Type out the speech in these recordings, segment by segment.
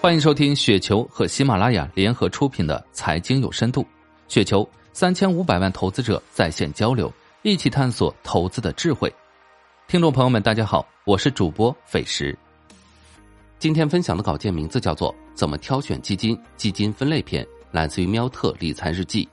欢迎收听雪球和喜马拉雅联合出品的《财经有深度》，雪球三千五百万投资者在线交流，一起探索投资的智慧。听众朋友们，大家好，我是主播斐石。今天分享的稿件名字叫做《怎么挑选基金基金分类篇》，来自于喵特理财日记。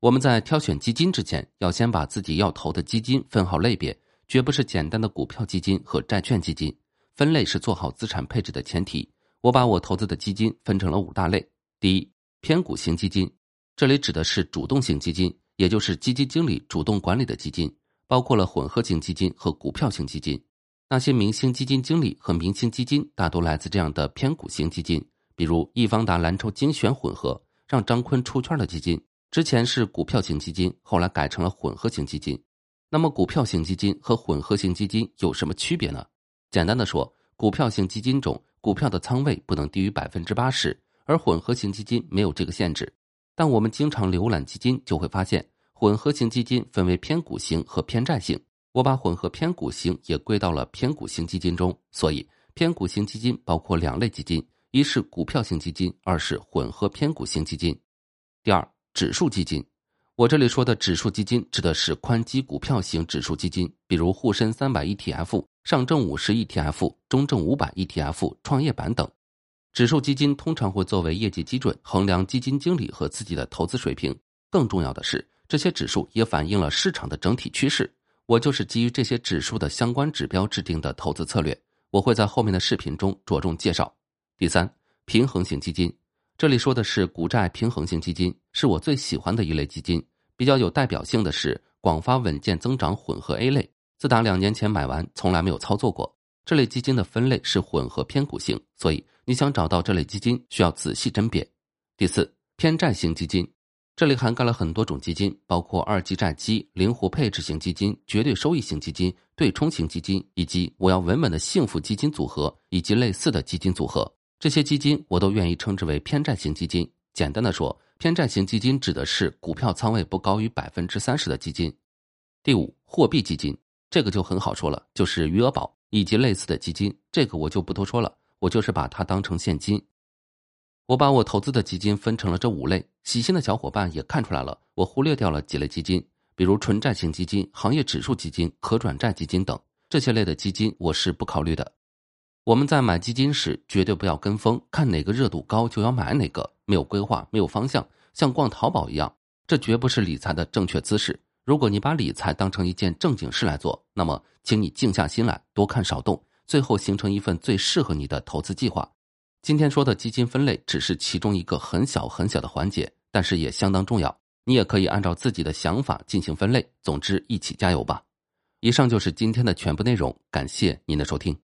我们在挑选基金之前，要先把自己要投的基金分好类别，绝不是简单的股票基金和债券基金。分类是做好资产配置的前提。我把我投资的基金分成了五大类。第一，偏股型基金，这里指的是主动型基金，也就是基金经理主动管理的基金，包括了混合型基金和股票型基金。那些明星基金经理和明星基金大多来自这样的偏股型基金，比如易方达蓝筹精选混合，让张坤出圈的基金，之前是股票型基金，后来改成了混合型基金。那么，股票型基金和混合型基金有什么区别呢？简单的说，股票型基金中股票的仓位不能低于百分之八十，而混合型基金没有这个限制。但我们经常浏览基金，就会发现混合型基金分为偏股型和偏债型。我把混合偏股型也归到了偏股型基金中，所以偏股型基金包括两类基金：一是股票型基金，二是混合偏股型基金。第二，指数基金。我这里说的指数基金指的是宽基股票型指数基金，比如沪深三百 ETF、上证五十 ETF、中证五百 ETF、创业板等。指数基金通常会作为业绩基准，衡量基金经理和自己的投资水平。更重要的是，这些指数也反映了市场的整体趋势。我就是基于这些指数的相关指标制定的投资策略，我会在后面的视频中着重介绍。第三，平衡型基金。这里说的是股债平衡型基金，是我最喜欢的一类基金。比较有代表性的是广发稳健增长混合 A 类，自打两年前买完，从来没有操作过。这类基金的分类是混合偏股型，所以你想找到这类基金，需要仔细甄别。第四，偏债型基金，这里涵盖了很多种基金，包括二级债基、灵活配置型基金、绝对收益型基金、对冲型基金，以及我要稳稳的幸福基金组合以及类似的基金组合。这些基金我都愿意称之为偏债型基金。简单的说，偏债型基金指的是股票仓位不高于百分之三十的基金。第五，货币基金，这个就很好说了，就是余额宝以及类似的基金。这个我就不多说了，我就是把它当成现金。我把我投资的基金分成了这五类，细心的小伙伴也看出来了，我忽略掉了几类基金，比如纯债型基金、行业指数基金、可转债基金等这些类的基金，我是不考虑的。我们在买基金时，绝对不要跟风，看哪个热度高就要买哪个，没有规划，没有方向，像逛淘宝一样，这绝不是理财的正确姿势。如果你把理财当成一件正经事来做，那么，请你静下心来，多看少动，最后形成一份最适合你的投资计划。今天说的基金分类只是其中一个很小很小的环节，但是也相当重要。你也可以按照自己的想法进行分类。总之，一起加油吧！以上就是今天的全部内容，感谢您的收听。